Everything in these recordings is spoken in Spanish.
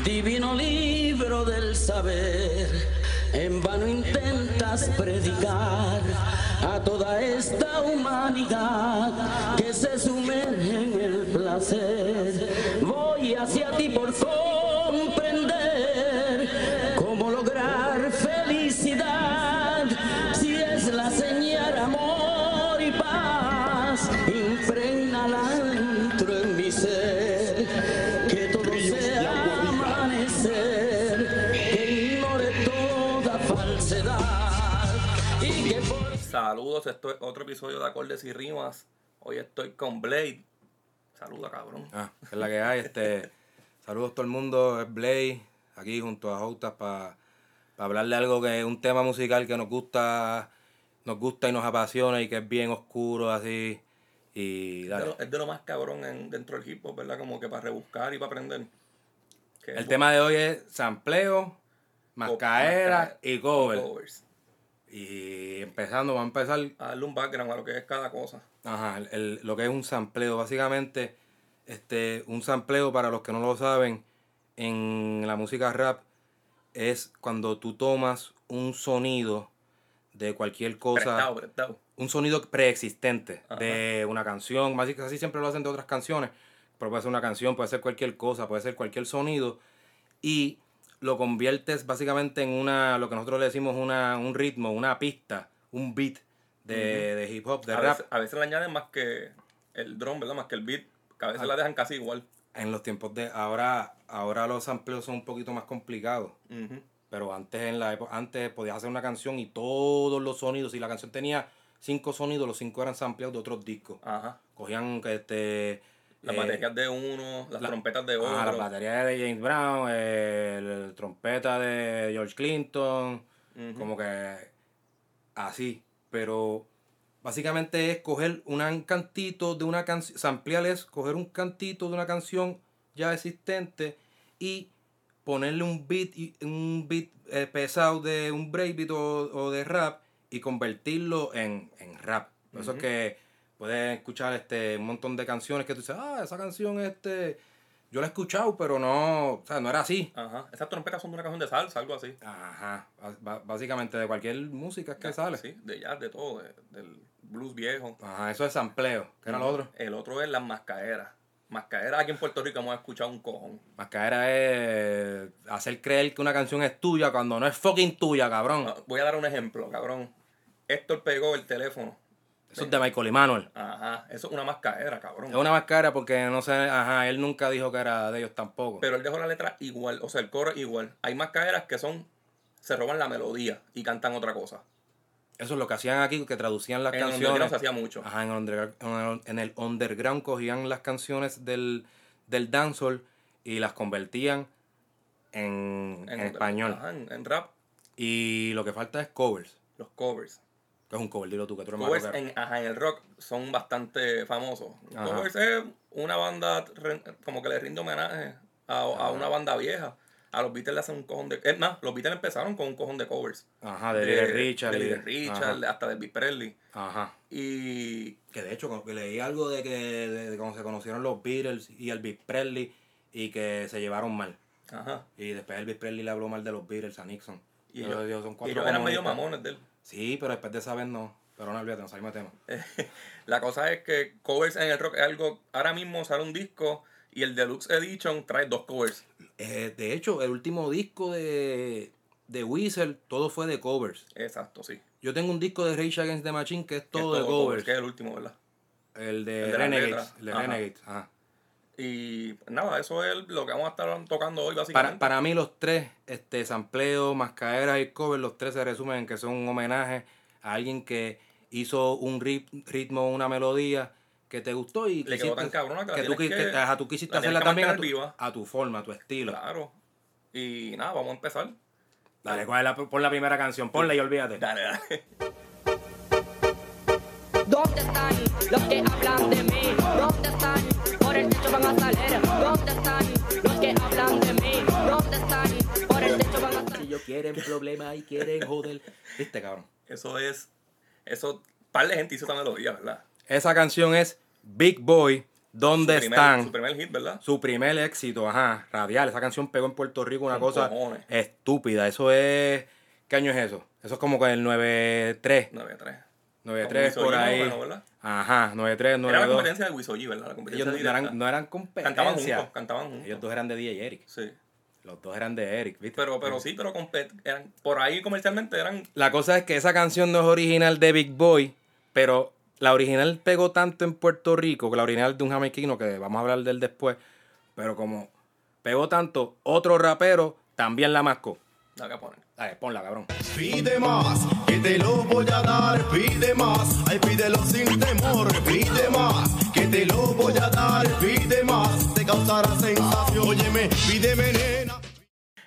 Divino libro del saber, en vano intentas predicar a toda esta humanidad que se sumerge en el placer. Voy hacia ti por comprender Esto es otro episodio de Acordes y Rimas. Hoy estoy con Blade. Saluda, cabrón. Ah, es la que hay. Este, saludos a todo el mundo, es Blay, aquí junto a Joutas para hablar de algo que es un tema musical que nos gusta, nos gusta y nos apasiona y que es bien oscuro así. Y Es de lo- es de lo más cabrón en- dentro del hip hop, ¿verdad? Como que para rebuscar y para aprender. Que El tema de hoy es sampleo, mascaera y cover. covers. Y empezando, vamos a empezar A darle un background a lo que es cada cosa. Ajá, el- el- lo que es un sampleo. Básicamente, este, un sampleo, para los que no lo saben, en la música rap es cuando tú tomas un sonido de cualquier cosa, Prestado, prestado. un sonido preexistente Ajá. de una canción, más así siempre lo hacen de otras canciones, pero puede ser una canción, puede ser cualquier cosa, puede ser cualquier sonido, y lo conviertes básicamente en una, lo que nosotros le decimos una, un ritmo, una pista, un beat de, de hip hop, de a, rap. veces, a veces le añaden más que el drum, ¿verdad? Más que el beat. Que a veces Ah. la dejan casi igual. en los tiempos de ahora ahora los sampleos son un poquito más complicados pero antes en la época antes podías hacer una canción y todos los sonidos si la canción tenía cinco sonidos los cinco eran sampleados de otros discos Ajá. cogían este Las eh, baterías de uno, las la- trompetas de otro. ajá, las baterías de James Brown eh, el, trompeta de George Clinton como que así. Pero básicamente es coger un cantito de una canción samplear es coger un cantito de una canción ya existente y ponerle un beat y- un beat eh, pesado de un breakbeat o, o de rap y convertirlo en, en rap. Por eso es que puedes escuchar este un montón de canciones que tú dices ah esa canción este yo la he escuchado pero no o sea no era así Ajá. Esas trompetas son de una canción de salsa, algo así. Ajá, ba- básicamente de cualquier música que Ya, sale. Sí, de jazz, de todo, de- del blues viejo. Ajá, eso es sampleo. ¿Qué era lo otro? El otro es las mascaeras. Mascaeras aquí en Puerto Rico hemos escuchado un cojón. Mascaera es hacer creer que una canción es tuya cuando no es fucking tuya, cabrón. Ah, Voy a dar un ejemplo, cabrón. Héctor pegó el teléfono. Eso es de Michael Emanuel. Ajá, eso es una mascaera, cabrón. Es una mascara porque no sé, ajá, él nunca dijo que era de ellos tampoco. Pero él dejó la letra igual, o sea, el coro igual. Hay mascaeras que son, se roban la melodía y cantan otra cosa. Eso es lo que hacían aquí, que traducían las En el canciones. underground se hacía mucho. Ajá, en el, underground, en el- underground cogían las canciones del, del dancehall y las convertían en, en español. Ajá, en, en rap, Y lo que falta es covers. los covers. Que es un cover, dilo tú, que tú eres más Covers rockero. en, ajá, en el rock son bastante famosos. Ajá. Covers es una banda re- como que le rinde homenaje a, a una banda vieja. A los Beatles le hacen un cojón de... Es más, los Beatles empezaron con un cojón de covers. Ajá, de, Little Richard. de y- Little Richard, hasta de Elvis Presley. Ajá. Y Que de hecho, como que leí algo de que de, de cómo se conocieron los Beatles y Elvis Presley y que se llevaron mal. Ajá. Y después Elvis Presley le habló mal de los Beatles a Nixon. Y ellos, ellos son y cuatro ellos eran medio mamones de él. Sí, pero después de saber no. Pero no olvídate, no salimos de tema. La cosa es que covers en el rock es algo... Ahora mismo sale un disco y el Deluxe Edition trae dos covers. Eh, de hecho, el último disco de, de Weezer, todo fue de covers. Exacto, sí. Yo tengo un disco de Rage Against the Machine que es todo, Que es de covers. Que es el último, ¿verdad? El de, El de Renegades. El de. Renegades. Ajá. Y nada, eso es lo que vamos a estar tocando hoy Para, básicamente. para mí los tres, este, sampleo, mascaderas y cover, los tres se resumen en que son un homenaje a alguien que hizo un rit- ritmo, una melodía que te gustó y Le quedó tan cabrona que la tú, que- que- ajá, tú quisiste hacerla también a tu, mantener viva. a tu forma, a tu estilo. Claro. Y nada, vamos a empezar. Dale, ¿cuál es la, pon la primera canción, ponla y olvídate. Dale, dale. ¿Dónde están los que hablan de mí? ¿Dónde están? Por el techo van a salir. ¿Dónde están los que hablan de mí? ¿Dónde están? Por el techo van a salir. Si ellos quieren problemas y quieren joder. Viste, cabrón. Eso es. Eso. Par de gente hizo esta melodía, ¿verdad? Esa canción es Big Boy ¿Dónde Su primer- están? Su primer hit, ¿verdad? Su primer éxito, ajá, radial. Esa canción pegó en Puerto Rico una Con cosa cojones. estúpida. Eso es. ¿Qué año es eso? Eso es como con el 93. 9-3. 93 Con por ahí. más o menos, ¿verdad? Ajá, 93, Era la 92. competencia de Wiso G, ¿verdad? La competencia Ellos no eran, no eran Cantaban competencia. juntos, cantaban juntos. Ellos dos eran de DJ Eric. Sí. Los dos eran de Eric, ¿viste? Pero, pero sí, pero eran, por ahí comercialmente eran La cosa es que esa canción no es original de Big Boy, pero la original pegó tanto en Puerto Rico, que la original de un jamaiquino, que vamos a hablar del después, pero como pegó tanto, otro rapero también la mascó. La que ponen. Dale, ponla, cabrón. Pide más, que te lo voy a dar, pide más, ay pídelo sin temor, pide más, que te lo voy a dar, pide más, te causará sensación, óyeme, pídeme nena.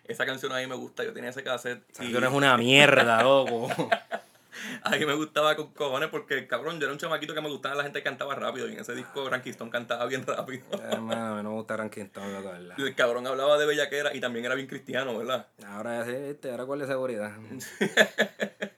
Esa canción a mí me gusta, yo tenía ese cassette. Esa y canción es una mierda, loco. A mí me gustaba con cojones porque, cabrón, yo era un chamaquito que me gustaba la gente que cantaba rápido y en ese disco Rankiston cantaba bien rápido. Hermano, a mí no me gusta Ranking Stone, loco, Y ¿verdad? el cabrón hablaba de bellaquera y también era bien cristiano, ¿verdad? Ahora ya sé. Ahora cuál es seguridad.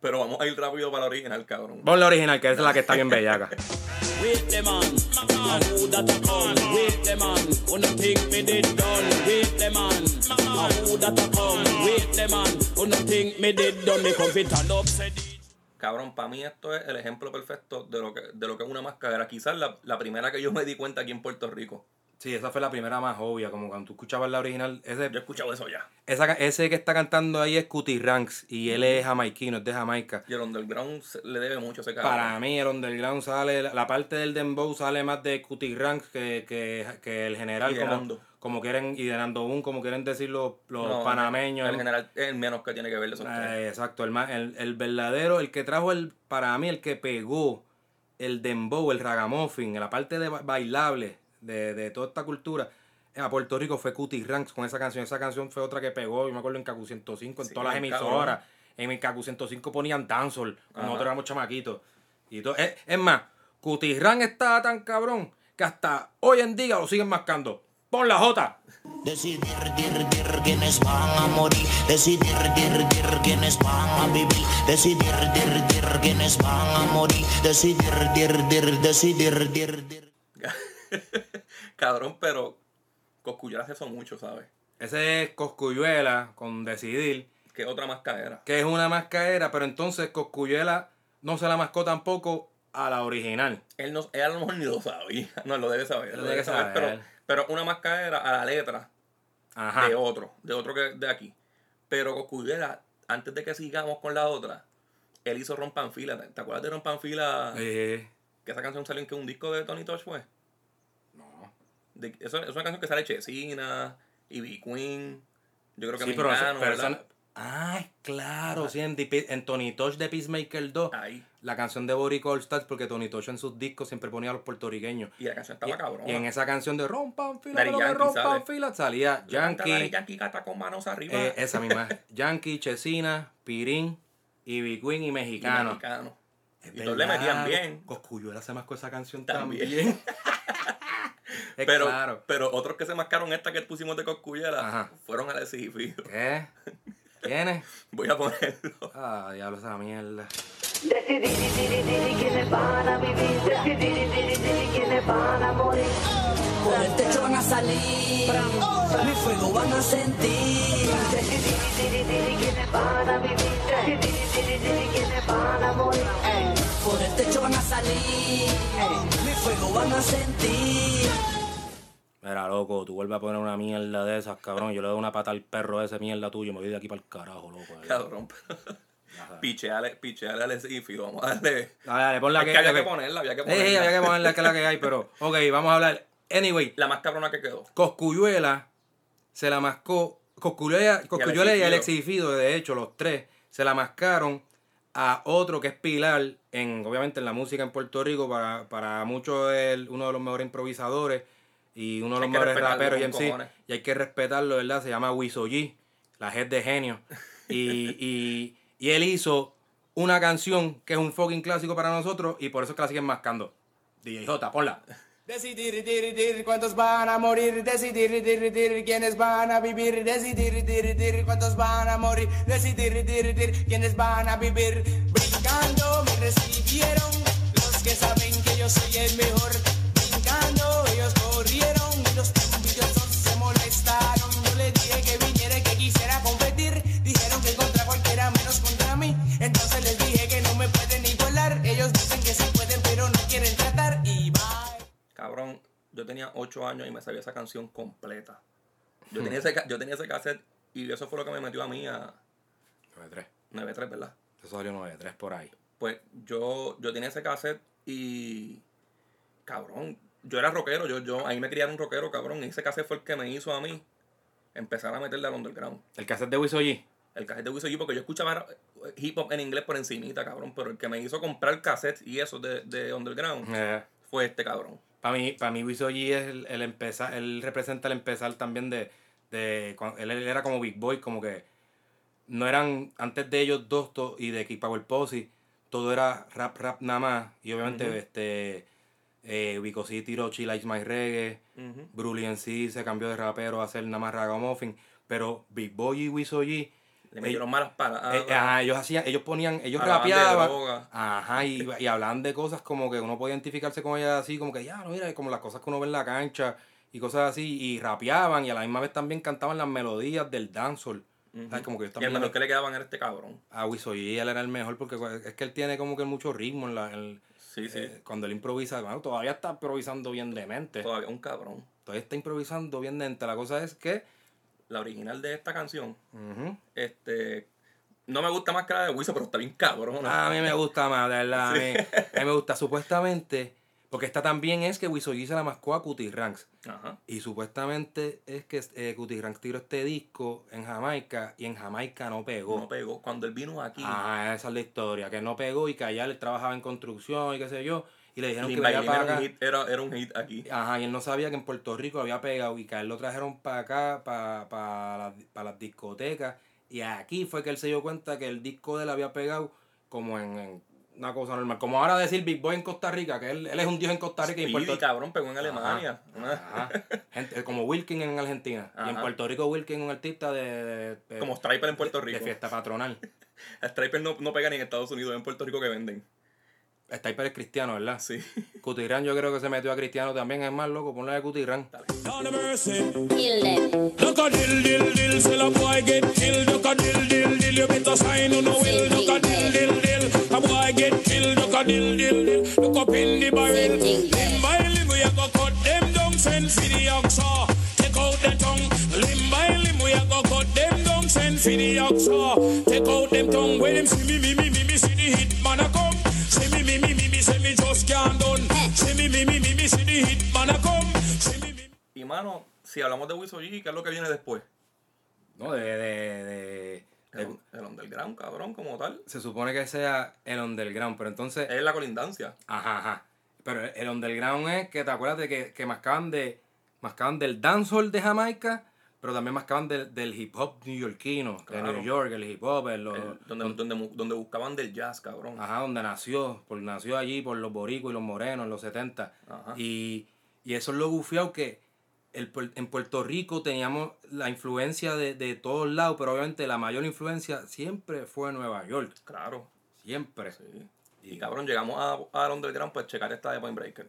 Pero vamos a ir rápido para la original, cabrón. Pon la original, que esa es la que está bien bellaca. Wait the man, a who that a come? Wait the man, wanna think me did done? Wait the man, a who that a come? Wait the man, wanna think me did done? Me come fit and up said it. Cabrón, para mí esto es el ejemplo perfecto de lo que, de lo que es una máscara. Quizás la, la primera que yo me di cuenta aquí en Puerto Rico. Sí, esa fue la primera más obvia, como cuando tú escuchabas la original. Ese, Yo he escuchado eso ya. esa, ese que está cantando ahí es Cutie Ranks y él es jamaiquino, es de Jamaica. Y el underground le debe mucho a ese cabrón. Para mí, el underground sale, la, parte del dembow sale más de Cutie Ranks que, que, que el general, Y como, como quieren, y de Nando Boom, como quieren decir los, los No, panameños. En general, es el menos que tiene que ver de esos. Eh, exacto, el, el, el verdadero, el que trajo el, para mí, el que pegó el dembow, el ragamuffin, la parte de ba- bailable de, de toda esta cultura, eh, a Puerto Rico fue Cutie Ranks con esa canción. Esa canción fue otra que pegó, yo me acuerdo en Cacu 105, en Sí, todas las emisoras. En mi Cacu 105 ponían Ajá. nosotros éramos chamaquitos. Y todo, es, es más, Cutie Ranks estaba tan cabrón que hasta hoy en día lo siguen mascando. Pon la Jota. Decidir, dir, dir, quiénes van a morir. Decidir, dir, dir, quiénes van a vivir. Decidir, dir, dir, quiénes van a morir. Decidir, dir, dir, decidir, dir, dir. Cabrón, pero Coscullar hace eso mucho, ¿sabes? Ese es Coscuyuela con Decidir. Que otra máscara. que es una mascaera, pero entonces Coscuyuela no se la mascó tampoco a la original. Él, no, él a lo mejor ni lo sabía. No, lo debe saber. Lo Lo debe debe saber. saber. Pero, pero una máscara a la letra Ajá. de otro. De otro que de aquí. Pero Coscullar, antes de que sigamos con la otra, él hizo Rompanfila. ¿Te, te acuerdas de Rompanfila? Eh, Que esa canción salió en que un disco de Tony Touch fue. De- eso es una canción que sale Chesina, Ivy Queen. Yo creo que Sí, pero, eso- mexicano, pero eso Ah, claro, sí, en, Tony Touch de Peacemaker 2, Ahí. la canción de Boric All Stars, porque Tony Touch en sus discos siempre ponía a los puertorriqueños. Y la canción estaba cabrón. Y en esa canción de Rompan fila, rompan fila, salía Yankee, Yankee gata con manos arriba. eh, esa misma, Yankee, Chesina, Pirín, Ivy Queen y Y Mexicano. mexicano. Es Y todos le metían bien. Coscuyuela se mascó esa canción También. también. Pero, claro. pero otros que se marcaron esta que pusimos de Coscuyela Ajá. fueron Alex y Fido. ¿Qué? ¿Quiénes? Voy a ponerlo. Ah, diablo, esa mierda. Decidir, decidir, decidir quiénes van a vivir. Decidir, decidir, decidir quiénes van a morir. Por el techo van a salir, mi fuego van a sentir. Decidir, decidir, decidir quiénes van a vivir. Decidir, decidir, decidir quiénes van a morir. Por el techo van a salir, fuego van a sentir. Mira, loco, tú vuelves a poner una mierda de esas, cabrón. Yo le doy una pata al perro de esa mierda tuyo. Me voy de aquí para el carajo, loco. eh. Cabrón. Picheale, picheale a Alex y Fido. Vamos a darle. Dale, dale, ponla Es que, que había que ponerla, había que Eh, ponerla. había que ponerla que es la que hay, pero. Ok, vamos a hablar. Anyway, La más cabrona que quedó. Coscuyuela se la mascó. Coscuyuela, Coscuyuela y Fido. Alexis Fido, de hecho, los tres, se la mascaron a otro que es Pilar, en, obviamente en la música en Puerto Rico, para, para muchos es uno de los mejores improvisadores y uno de los mejores raperos y MC. cojones. Y hay que respetarlo, ¿verdad? Se llama Wiso G, la head de genio. Y, y, y él hizo una canción que es un fucking clásico para nosotros y por eso es que la siguen mascando. DJ J, ponla. Decidir, dir, dir, cuántos van a morir. Decidir, dir, dir, quiénes van a vivir. Decidir, dir, dir, cuántos van a morir. Decidir, dir, dir, quiénes van a vivir. Brincando me recibieron los que saben que yo soy el mejor. 8 años y me sabía esa canción completa. Yo tenía ese, yo tenía ese cassette y eso fue lo que me metió a mí a 9-3. 9-3, ¿verdad? Eso salió 9-3 por ahí. Pues yo, yo tenía ese cassette y. Cabrón, yo era rockero, yo, yo, ahí me criaron rockero, cabrón. Y ese cassette fue el que me hizo a mí empezar a meterle al underground. El cassette de Wiso G. El cassette de Wiso G, porque yo escuchaba hip hop en inglés por encimita, cabrón. Pero el que me hizo comprar cassette y eso de, de underground Eh, fue este cabrón. Para mí, para mí Wiso G es el, el empezar, él representa el empezar también de, de él, él era como Big Boy, como que no eran, antes de ellos dos to- y de Kid Power Posse, todo era rap, rap nada más. Y obviamente, Ujú. este, eh, Vico C tiró She Likes My Reggae, Ujú. Brully en sí se cambió de rapero a hacer nada más ragamuffin, pero Big Boy y Wiso G, Le metieron malas palabras. eh, ajá, ellos hacían, ellos ponían, ellos de rapeaban, ajá, y, y hablaban de cosas como que uno podía identificarse con ellas así, como que ya, no, mira, como las cosas que uno ve en la cancha y cosas así, y rapeaban y a la misma vez también cantaban las melodías del dancehall. ¿sabes? Como que yo y el mejor que le quedaban era este cabrón. a Wiso G, él era el mejor porque es que él tiene como que mucho ritmo en la, en- Sí, sí. eh, cuando él improvisa, bueno, todavía está improvisando bien demente, Todavía un cabrón. todavía está improvisando bien demente, la cosa es que, La original de esta canción, este. No me gusta más que la de Wiso, pero está bien cabrón. A mí me gusta más, de verdad. A, mí, a mí me gusta supuestamente. Porque esta también es que Wisogi se la mascó a Cutie Ranks. Ajá. Y supuestamente es que eh, Cutie Ranks tiró este disco en Jamaica y en Jamaica no pegó. No pegó. Cuando él vino aquí, Ah, esa es la historia. Que no pegó y que allá él trabajaba en construcción y qué sé yo. Y le dijeron que venía para era, acá. un hit, era, era un hit aquí. Ajá, y él no sabía que en Puerto Rico había pegado y que a él lo trajeron para acá, para, para, las, para las discotecas. Y aquí fue que él se dio cuenta que el disco de él había pegado como en, en una cosa normal. Como ahora decir Big Boy en Costa Rica, que él, él es un dios en Costa Rica y en Puerto cabrón, pegó en Alemania. Ajá. Gente- como Wilkin en Argentina. Y en. Puerto Rico Wilkin un artista de, de- de- Como Striper en Puerto de Rico. fiesta patronal. Striper no, no pega ni en Estados Unidos, es en Puerto Rico que venden. Sniper es cristiano, ¿verdad? Sí. Cutirán yo creo que se metió a cristiano también. Es más loco, ponle de Cutirán. Lord have mercy. Kill them. Look a dill, dill, dill, till a boy get killed. Look a dill, dill, dill, you better sign on the will. Look a dill, dill, dill, a boy get killed. Look a dill, dill, dill, look up in the barrel. Limb by limb, we a go cut them down, send for the oxa. Take out the tongue. Limb by limb, we a go cut them down, send for the oxa. Y mano, si hablamos de Wiso G, ¿qué es lo que viene después? No, de, de, de- de- El, el underground, cabrón, como tal. se supone que sea el underground, pero entonces, Es la colindancia. ajá, ajá. Pero el underground es que te acuerdas de que, que mascaban de mascaban del dancehall de Jamaica, pero también mascaban del, del hip hop neoyorquino, de Claro. New York, el hip hop, el- los- El- donde, donde, donde buscaban del jazz, cabrón. ajá, donde nació, por, nació allí por los boricos y los morenos en los 70. Ajá. Y, y eso es lo bufiado que el, en Puerto Rico teníamos la influencia de, de todos lados, pero obviamente la mayor influencia siempre fue Nueva York. Claro. Siempre. Sí. Y cabrón, llegamos a, al underground, pues checar esta de Point Breaker.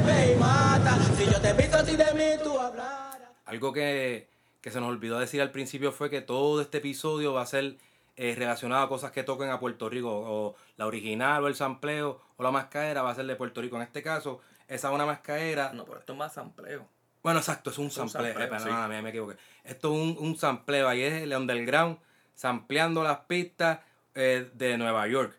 Vuelve y mata. Si yo te visto así de mí, tú hablarás. Algo que, que se nos olvidó decir al principio fue que todo este episodio va a ser eh, relacionado a cosas que toquen a Puerto Rico. O la original, o el sampleo, o la mascaera va a ser de Puerto Rico. En este caso, esa es una mascaera. No, pero esto es más sampleo. Bueno, exacto, es un un sampleo. sampleo, Eh, sí. perdóname, me equivoqué. Esto es un, un sampleo. Ahí es el underground sampleando las pistas eh, de Nueva York.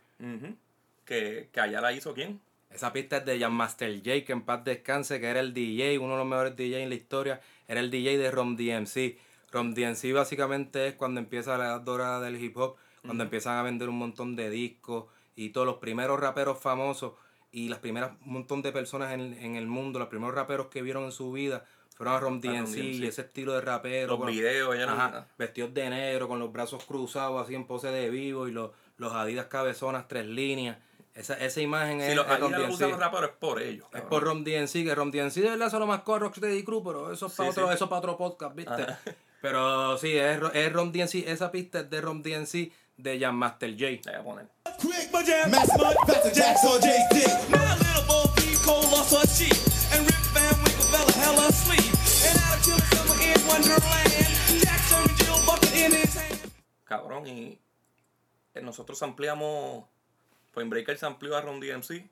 Que, que allá la hizo quién? Esa pista es de Jan Master J, que en paz descanse, que era el DJ, uno de los mejores DJ en la historia. Era el DJ de Rom DMC. Rom DMC básicamente es cuando empieza la edad dorada del hip hop, cuando empiezan a vender un montón de discos y todos los primeros raperos famosos y las primeras un montón de personas en, en el mundo, los primeros raperos que vieron en su vida fueron a Rom DMC y ese estilo de rapero. Los videos, no- Ajá, vestidos de negro, con los brazos cruzados, así en pose de vivo, y los, los Adidas cabezonas, tres líneas. Esa, esa imagen Si es, los es Rom Adidas lo DMC. usan los raperos es por ellos. Es por Rom DMC, que Rom DMC de verdad se lo mascó a Rocksteady Crew, pero eso es para Sí, otro, sí. eso es para otro podcast, ¿viste? Ajá. Pero sí, es, es Rom DMC, esa pista es de Rom DMC de Jam Master J. La voy a poner. Quick, my jam, Max Mud, Pastor Jack's on Jay's dick. My little Bo Peep Cole lost her cheek. And Rip Van Winkle fell hell asleep. And out of children summer in Wonderland. Jackson and Jill bucket in his hand. Cabrón, y eh, nosotros ampliamos. Point Breaker se amplió a Ron DMC.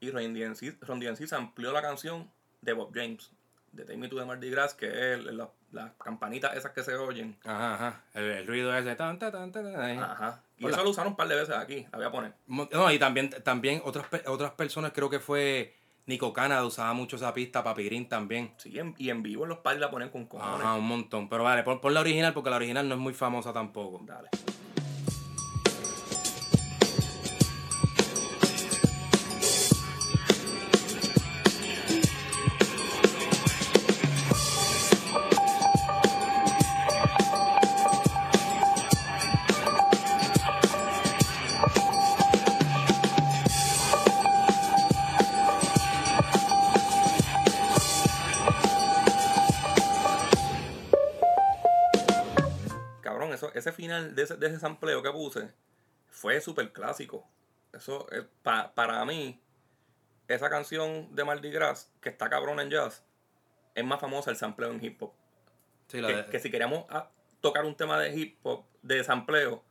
Y Ron DMC, Ron DMC se amplió la canción de Bob James. De Take Me to the Mardi Gras, que es la- las campanitas esas que se oyen. Ajá, ajá. El, el ruido ese. Tan, tan, tan. Ajá. Y Hola. eso lo usaron un par de veces aquí. La voy a poner. No, y también, también otras, otras personas, creo que fue Nico Canada, usaba mucho esa pista, Papi Green también. Sí, en- y en vivo en los parties la ponen con cojones. Ajá, un montón. Pero vale, pon, pon la original porque la original no es muy famosa tampoco. Dale. Final de ese, de ese sampleo que puse fue súper clásico. Eso, es, pa- para mí, esa canción de Mardi Gras, que está cabrón en jazz, es más famosa el sampleo en hip hop. Sí, la Que, de- que si queríamos ah, tocar un tema de hip hop, de sampleo,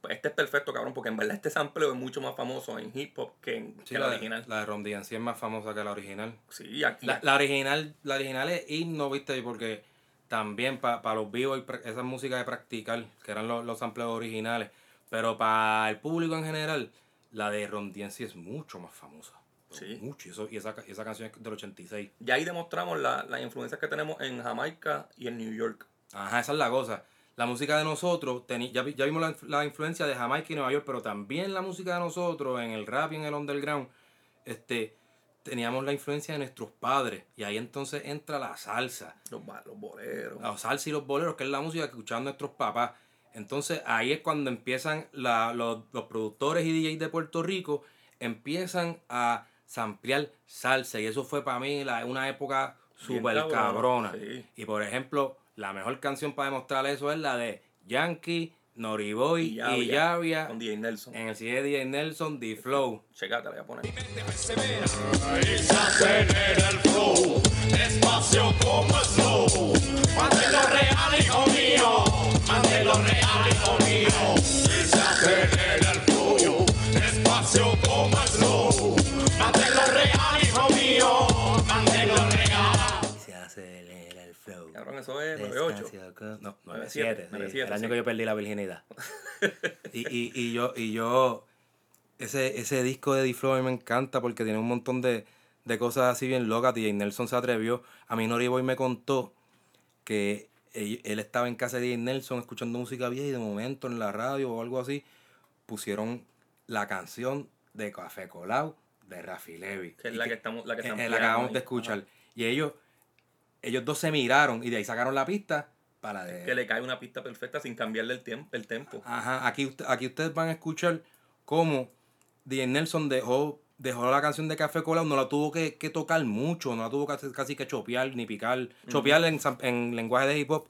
pues este es perfecto, cabrón, porque en verdad este sampleo es mucho más famoso en hip hop que en sí, que la, original. la de Ron DMC es más famosa que la original. Sí, aquí. La, la original la original es himno, viste, porque también para los vivos, y esa música de practicar, que eran los, los sampleos originales. Pero para el público en general, la de Ron DMC es mucho más famosa. Sí. Mucho. Y, eso- y esa, y esa canción es del 86. Ya ahí demostramos la- las influencias que tenemos en Jamaica y en New York. Ajá, esa es la cosa. La música de nosotros, teni- ya, ya vimos la, la influencia de Jamaica y Nueva York, pero también la música de nosotros, en el rap y en el underground, este, teníamos la influencia de nuestros padres. Y ahí entonces entra la salsa. Los, boleros. La salsa y los boleros, que es la música que escuchaban nuestros papás. Entonces ahí es cuando empiezan la- los, los productores y DJs de Puerto Rico, empiezan a samplear salsa. Y eso fue para mí la- una época súper cabrona. sí. Y por ejemplo, la mejor canción para demostrar eso es la de Yankee, Noriboy y Yavia Con DJ Nelson. en el CD DJ Nelson, The Flow. Checate, la voy a poner. el flow, despacio como slow. Manténlo real, hijo mío, manténlo real, hijo mío. Y se acelera el flow, despacio como slow. Cabrón, eso es 98. No, 97, 97, sí, 97, el año sí. que yo perdí la virginidad. y, y, y yo, y yo ese, ese disco de D-Flow me encanta porque tiene un montón de, de cosas así bien locas. DJ Nelson se atrevió. A mí Nori Boy me contó que él, él estaba en casa de DJ Nelson escuchando música vieja y de momento en la radio o algo así pusieron la canción de Café Colau de Rafi Levy. Que es la que estamos, la que eh, estamos eh, la acabamos de escuchar. Y ellos, ellos dos se miraron y de ahí sacaron la pista para de... Que le cae una pista perfecta sin cambiarle el tiempo, el tempo. Ajá, aquí, aquí ustedes van a escuchar cómo DJ Nelson dejó, dejó la canción de Café Cola, no la tuvo que, que tocar mucho, no la tuvo casi, casi que chopear ni picar. Chopear en, sam- en lenguaje de hip hop,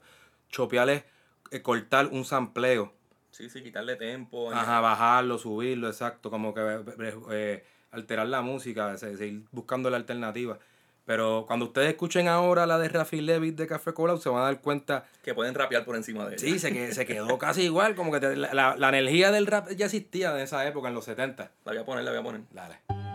chopear es eh, cortar un sampleo. Sí, sí, quitarle tempo. Ajá, bajarlo, subirlo, exacto, como que eh, alterar la música, se- seguir buscando la alternativa. Pero cuando ustedes escuchen ahora la de Rafi Levitt de Café Cola, se van a dar cuenta Que pueden rapear por encima de ella. Sí, se, que- se quedó casi igual, como que te- la, la- la energía del rap ya existía en esa época, en los 70. La voy a poner, la voy a poner. Dale.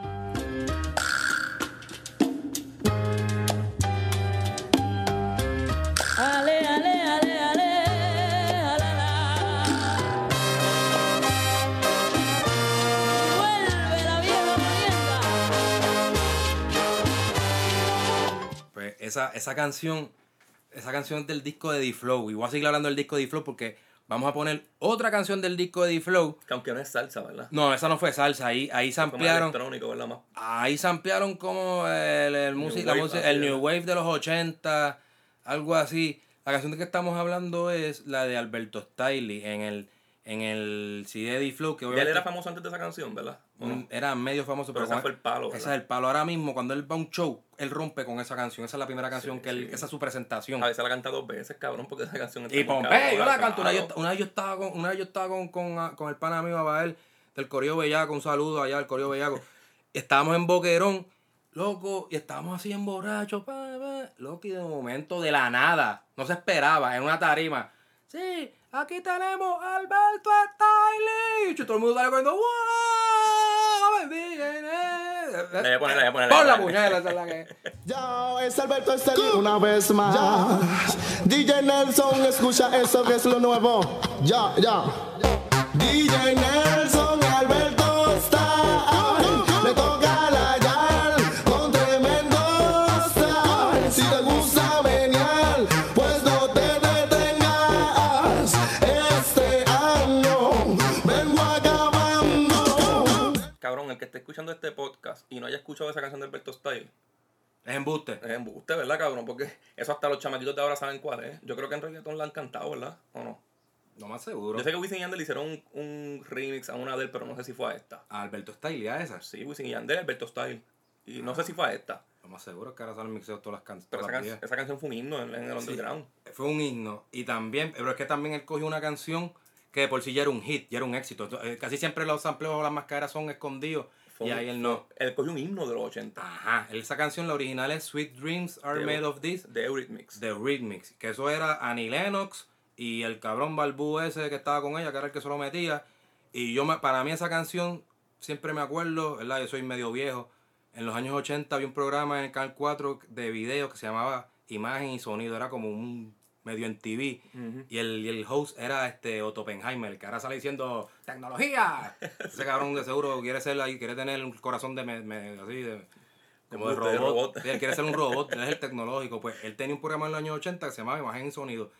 Esa, esa canción, esa canción del disco de D-Flow. Y voy a seguir hablando del disco de D-Flow porque vamos a poner otra canción del disco de D-Flow. Que aunque no es salsa, ¿verdad? No, esa no fue salsa, ahí, ahí samplearon. electrónico, ¿verdad? Más. Ahí samplearon como el, el, music- la Wave, música- el New. Wave de los 80, algo así. La canción de que estamos hablando es la de Alberto Stiley en el, en el CD de D-Flow, que él era famoso antes de esa canción, ¿verdad? Mm, era medio famoso, Pero pero, ese fue el palo, Ese es ¿verdad? el palo. Ahora mismo, cuando él va a un show, él rompe con esa canción. Esa es la primera canción Sí, que él, sí. esa es su presentación. A veces la canta dos veces, cabrón, porque esa canción está Y Pompey, yo la canto. Una, vez yo, una vez yo estaba con, una vez yo estaba con, con, ah, con el pana mío Abael del Corio Bellaco, un saludo allá al Corio Bellaco. Estábamos en Boquerón, loco, y estábamos así en borrachos, pa, pa, loco, y de momento, de la nada, no se esperaba, en una tarima. Sí, aquí tenemos a Alberto Stylish. Y todo el mundo sale corriendo, ¡Wow! La voy a poner, la voy a poner, Pon la voy a poner. puñalada, esa es la que. Ya es Alberto Estelí una vez más. DJ Nelson, escucha eso que es lo nuevo. Ya, ya. DJ Nelson escuchando este podcast y no haya escuchado esa canción de Alberto Style, Es embuste. es embuste, ¿verdad, cabrón? Porque eso hasta los chamaquitos de ahora saben cuál es. Yo creo que en reggaetón la han cantado, ¿verdad? ¿O no? No más seguro. Yo sé que Wisin y Yandel le hicieron un, un remix a una de él, pero no sé si fue a esta. A Alberto Style, a esa. Sí, Wisin y Yandel, Alberto Style. Y no sé si fue a esta. Lo más seguro es que ahora salen mixeos todas las canciones. Pero esa, can- esa canción fue un himno en, en el underground. Fue un himno. Y también, pero es que también él cogió una canción que de por sí ya era un hit, ya era un éxito. Eh, Casi siempre los sampleos o las máscaras son escondidos. Fue y un- ahí él no. Él cogió un himno de los 80. Ajá. Esa canción, la original es Sweet Dreams Are De- Made of This. De Eurythmics. The Rhythmics. Que eso era Annie Lennox y el cabrón Balbú ese que estaba con ella, que era el que se lo metía. Y yo, me- para mí esa canción, siempre me acuerdo, ¿verdad? Yo soy medio viejo. En los años 80 había un programa en el Canal 4 de video que se llamaba Imagen y Sonido. Era como un medio en TV. y, el, y el host era este Otto Oppenheimer, que ahora sale diciendo ¡Tecnología! Ese cabrón de seguro quiere ser ahí, quiere tener un corazón de, me- me- así de... Como de robot. robot. Sí, él quiere ser un robot, él es el tecnológico. Pues él tenía un programa en los años 80 que se llamaba Imagen y Sonido.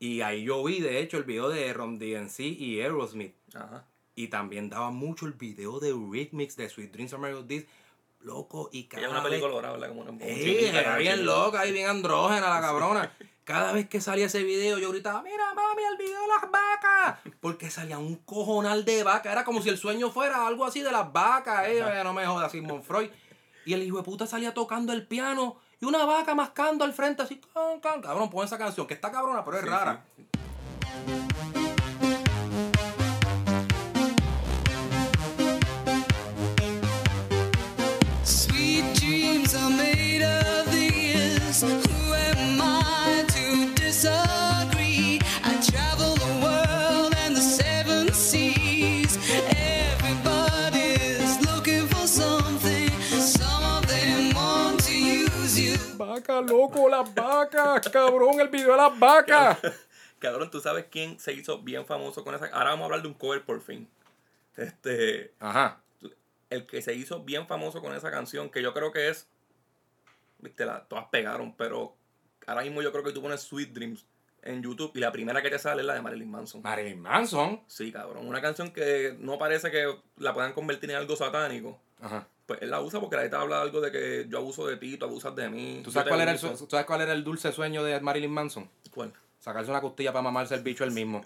Y ahí yo vi, de hecho, el video de Ron DNC y Aerosmith. Ajá. Y también daba mucho el video de Rhythmics de Sweet Dreams Are Made of This. Loco, y cada es una película dorada, ¿verdad? Como una, como Sí, era bien loca y bien andrógena la cabrona. Cada vez que salía ese video yo gritaba, mira mami, el video de las vacas. Porque salía un cojonal de vaca. Era como si el sueño fuera algo así de las vacas. Eh, no me jodas, Sigmund Freud. Y el hijo de puta salía tocando el piano y una vaca mascando al frente así. Can, can. Cabrón, pon esa canción, que está cabrona, pero es Sí, rara. Loco, las vacas, cabrón, el video de las vacas. Cabrón, ¿tú sabes quién se hizo bien famoso con esa? Ahora vamos a hablar de un cover por fin. Este, Ajá. el que se hizo bien famoso con esa canción, que yo creo que es, viste, la, todas pegaron, pero ahora mismo yo creo que tú pones Sweet Dreams en YouTube y la primera que te sale es la de Marilyn Manson. Marilyn Manson. Sí, cabrón, una canción que no parece que la puedan convertir en algo satánico. Ajá. Pues él la usa porque la neta habla algo de que yo abuso de ti, tú abusas de mí. ¿Tú sabes, cuál era el, ¿tú sabes cuál era el dulce sueño de Marilyn Manson? ¿Cuál? Sacarse una costilla para mamarse el bicho él mismo.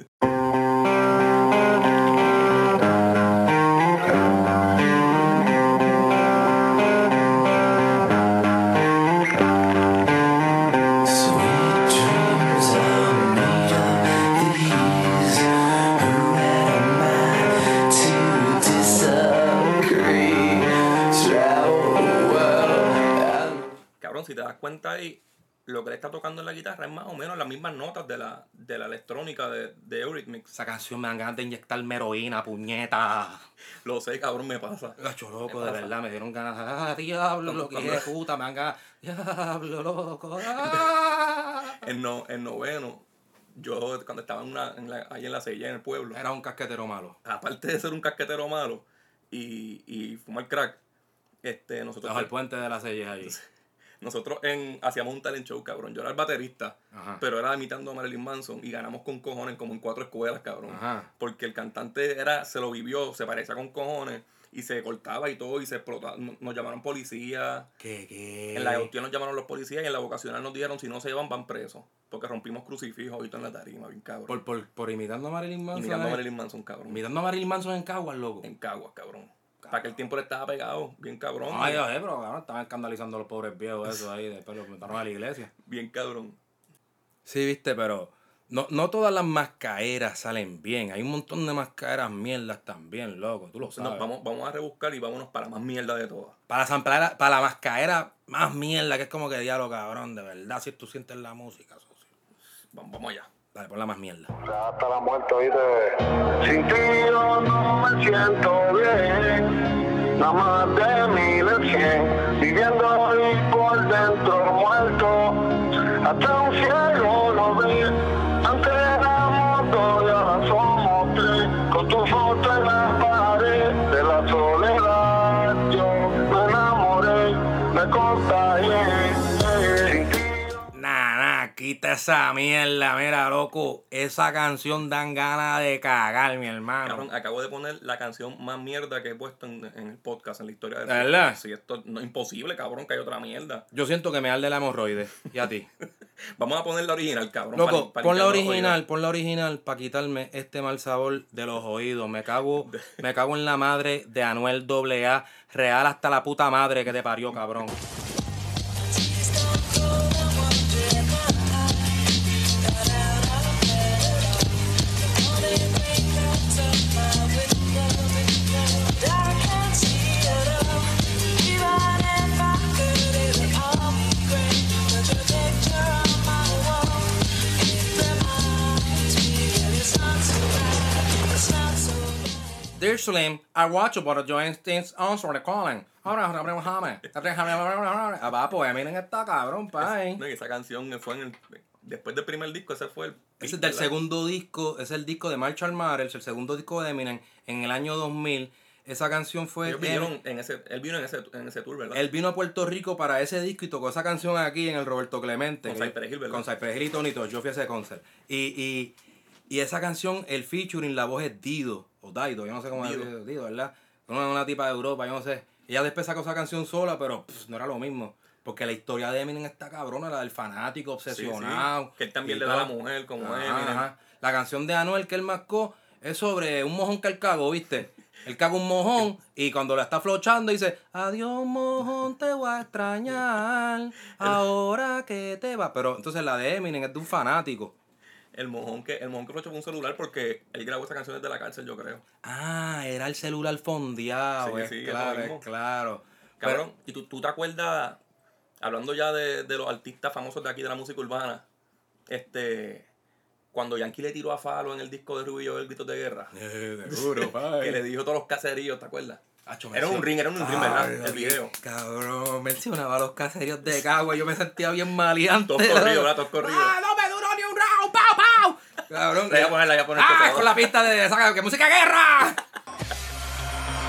La electrónica de, de Eurythmics. Esa canción me dan ganas de inyectarme heroína, puñeta. Lo sé, cabrón, me pasa. Gacho loco, de verdad, me dieron ganas. Ah, diablo, lo que es puta, me dan ganas. Diablo, loco. ah. En, no, en noveno, yo cuando estaba en una, en la- ahí en la silla, en el pueblo, Era un casquetero malo. aparte de ser un casquetero malo y, y fumar crack, este, nosotros, Bajo el puente de las sellas ahí. nosotros en, hacíamos un talent show, cabrón. Yo era el baterista, Ajá. pero era imitando a Marilyn Manson y ganamos con cojones como en cuatro escuelas, cabrón. Ajá. Porque el cantante era, se lo vivió, se parecía con cojones. y se cortaba y todo y se explotaba. Nos llamaron policías. ¿Qué, qué? En la Agustín nos llamaron los policías y en la vocacional nos dijeron si no se llevan van presos. Porque rompimos crucifijos ahorita en la tarima, bien cabrón. Por, por, por imitando a Marilyn Manson. Imitando a. Marilyn Manson, cabrón. Imitando a Marilyn Manson en Caguas, loco. En Caguas, cabrón. Para que el tiempo le estaba pegado, bien cabrón. Ay, Dios, eh, pero cabrón, estaban escandalizando a los pobres viejos eso ahí, después los metieron a la iglesia. Bien cabrón. Sí, viste, pero no, no todas las mascaeras salen bien. Hay un montón de mascaeras mierdas también, loco. Tú lo sabes. Nos vamos, vamos a rebuscar y vámonos para la más mierda de todas. Para, la samplear- para la mascaera más mierda, que es como que diablo, cabrón, de verdad, si tú sientes la música, socio. Vamos, vamos allá. Dale, pon la más mierda. hasta la muerte, oíste. Sin ti yo no me siento bien, nada más de mil en cien, viviendo ahí por dentro muerto, hasta un cielo lo ve. Antes éramos dos y ahora somos tres, con tu quita esa mierda, mira, loco. Esa canción dan ganas de cagar, mi hermano. Cabrón, acabo de poner la canción más mierda que he puesto en, en el podcast, en la historia de ¿De verdad? Sí, esto no es imposible, cabrón, que hay otra mierda. Yo siento que me arde la hemorroide. ¿Y a ti? Vamos a poner la original, cabrón. Loco, para- para pon la limpiar los original, oídos. pon la original para quitarme este mal sabor de los oídos. Me cago, me cago en la madre de Anuel AA, real hasta la puta madre que te parió, cabrón. Dear Slim, I watch about the joint things answer the calling. Ahora, Ah, pues miren esta cabrón, pay. Esa canción fue en el. Después del primer disco, ese fue el. Ese es del segundo disco, es el disco de Marshall Mathers, el segundo disco de Eminem, en el año 2000. Esa canción fue... Ellos vinieron en ese, él vino en ese, en ese tour, ¿verdad? Él vino a Puerto Rico para ese disco y tocó esa canción aquí en el Roberto Clemente. Con Cypress Hill, ¿verdad? Con Cypress Hill y Tonito. Yo fui a ese concert. Y, y, y esa canción, el featuring, la voz es Dido. O Daido, yo no sé cómo Dido. es Dido, ¿verdad? Una, una tipa de Europa, yo no sé. Ella después sacó esa canción sola, pero pff, no era lo mismo. Porque la historia de Eminem está cabrona, la del fanático obsesionado. Sí, sí. Que él también le da a la mujer como Ajá, Eminem. ajá. La canción de Anuel que él mascó es sobre un mojón que él cagó, ¿viste? Él caga un mojón y cuando la está flochando dice, adiós mojón, te voy a extrañar, ahora que te va. Pero entonces la de Eminem es de un fanático. El mojón que el mojón que lo echó fue un celular porque él grabó esa canción desde la cárcel, yo creo. Ah, era el celular fondeado, Sí, sí, claro, claro. Cabrón, y tú, tú te acuerdas, hablando ya de, de los artistas famosos de aquí de la música urbana, este, cuando Yankee le tiró a Falo en el disco de Rubio el Gritos de Guerra, Eh, seguro, que le dijo todos los caseríos, ¿te acuerdas? Acho, Era un ring, era un ring, ¿verdad? El video. Cabrón, mencionaba los caseríos de Cagua, yo me sentía bien maleante. Todos corridos, ¿verdad? Todos corridos. ¡Ah, no me duró ni un round! ¡Pau, pau! Cabrón. Le voy a poner, le voy a poner ¡Ah, con la pista de esa que música guerra!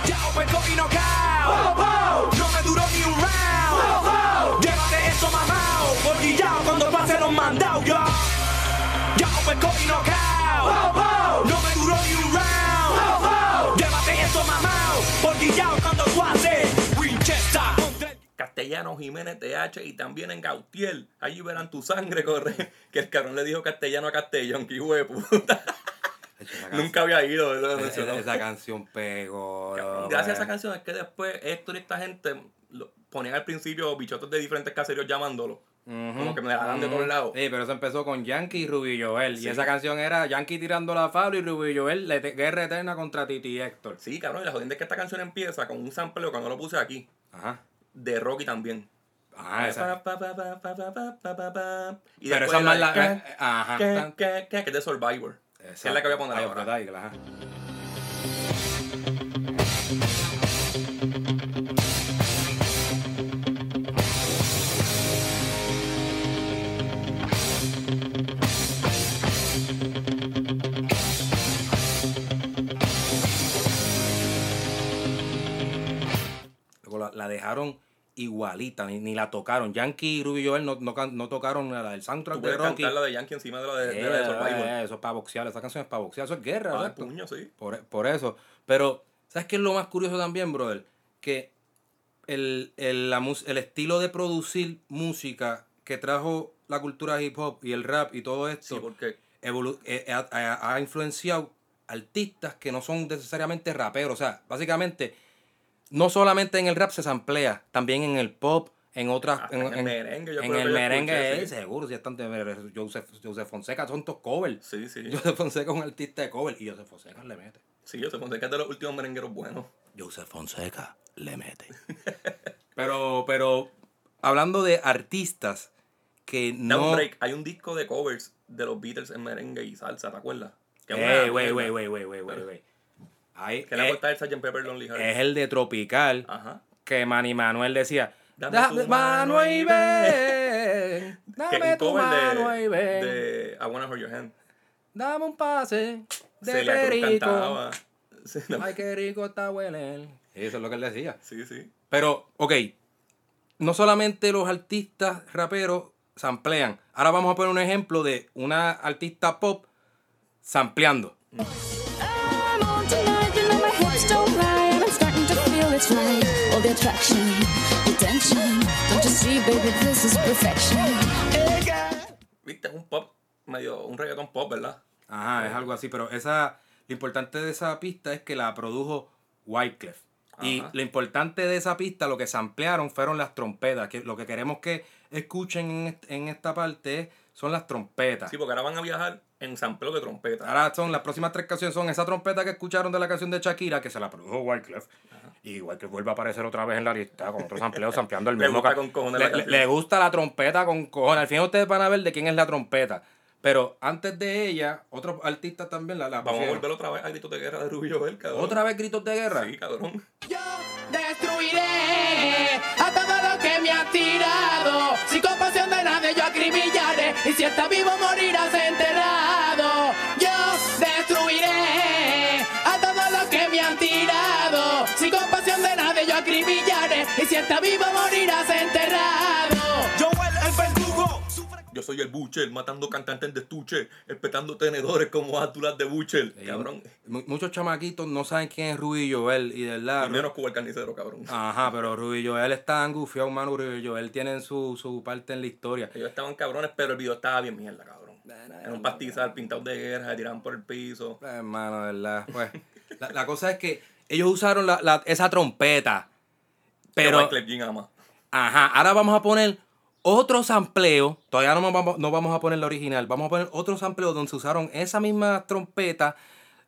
Yao, pesco y knockout. No me duró ni un round. Llévate eso, mamao. Porque yao cuando pase los mandados, yo. Yao, pesco y knockout. Castellano, Jiménez, TH y también en Gautier. Allí verán tu sangre correr. Que el cabrón le dijo castellano a Castellón, que hijo de puta. Nunca había ido, lo Esa, canción pegó. Gracias a esa canción es que después Héctor y esta gente lo- ponían al principio bichotes de diferentes caseríos llamándolo. Como que me dejaban de Ujú. todos lados. Sí, pero eso empezó con Yankee y Ruby Joel. Sí. Y esa canción era Yankee tirando la Fablo y Ruby Joel, la guerra eterna contra Titi Héctor. Sí, cabrón, y la jodienda es que esta canción empieza con un sampleo que no lo puse aquí. Ajá de Rocky también. Y Pero esa es más la. Eh, que. Que, es de Survivor. Exacto. Que es la que voy a poner ahora. La dejaron igualita, ni, ni la tocaron. Yankee y Ruby Joel no, no, no tocaron la del soundtrack de Rocky. cantar la de Yankee encima de la de, de la de Eh, Survivor. eh, eso es para boxear, esa canción es para boxear, eso es guerra. Puño, sí. Por, por eso. Pero, ¿Sabes qué es lo más curioso también, brother? Que el, el, la el estilo de producir música que trajo la cultura hip hop y el rap y todo esto Sí, porque eh, ha- ha influenciado artistas que no son necesariamente raperos. O sea, básicamente, no solamente en el rap se samplea, también en el pop, en otras. Hasta en el merengue, yo en creo el que merengue, escuché, eh, sí. seguro, si están de Joseph, Joseph Fonseca, son todos covers. Sí, sí. Joseph Fonseca es un artista de cover y Joseph Fonseca le mete. Sí, pondré que es de los últimos merengueros buenos. Joseph Fonseca le mete. pero, pero, hablando de artistas que no. Hay un disco de covers de los Beatles en merengue y salsa, ¿te acuerdas? Es Ey, wey, mierda. wey, wey, wey, wey, wey, wey. Que eh, portada del Sgt. Pepper Lonely Hearts. es el de Tropical. Ajá. que Manny Manuel decía, Dame dame tu mano mano y ven, dame tu mano de, y ven, de I Wanna Hold Your Hand. dame un pase de Celia perico. cantaba. Ay, qué rico está huele. Eso es lo que él decía. sí, sí. Pero, ok, no solamente los artistas raperos samplean. Ahora vamos a poner un ejemplo de una artista pop sampleando. I'm All the attraction, the tension. Don't you see, baby, this is perfection. Viste, es un pop, medio, un reggaeton pop, ¿verdad? Ajá, es algo así, pero esa, lo importante de esa pista es que la produjo Wyclef. Y Ajá. lo importante de esa pista, lo que se ampliaron fueron las trompetas. Que lo que queremos que escuchen en, est- en esta parte son las trompetas. Sí, porque ahora van a viajar en sampleo de trompeta. Ahora son las próximas tres canciones son esa trompeta que escucharon de la canción de Shakira, que se la produjo Wyclef. Y Wyclef vuelve a aparecer otra vez en la lista con otros amplios ampliando el Le mismo. gusta ca- con cojones le, la le- canción. le gusta la trompeta con cojones. Al final ustedes van a ver de quién es la trompeta. Pero antes de ella, otros artistas también la, la Vamos a volver otra vez a Gritos de Guerra de Rubio Bel, cabrón. ¿Otra vez gritos de guerra? Sí, cabrón. Destruiré a todo lo que me ha tirado. Sin compasión de nadie yo acribillaré. Y si está vivo morirás enterrado. Sin compasión de nadie yo acribillaré. Y si está vivo morirás enterrado. Joel el verdugo. Yo soy el Butcher, matando cantantes de estuche, espetando tenedores como átulas de Butcher. Cabrón. Mu- Muchos chamaquitos no saben quién es Ruby Joel y de verdad. Y menos Cuba el carnicero, cabrón. Ajá, pero Ruby Joel está angufiado, mano. Ruby Joel tiene su, su parte en la historia. Ellos estaban cabrones, pero el video estaba bien mierda, cabrón. Era un pastizal pintado de guerra, se tiraban por el piso. Hermano, de verdad. Pues, la, la cosa es que ellos usaron la- la- esa trompeta. Pero, ama. ajá, ahora vamos a poner otro sampleo. Todavía no vamos, no vamos a poner la original. Vamos a poner otro sampleo donde se usaron esa misma trompeta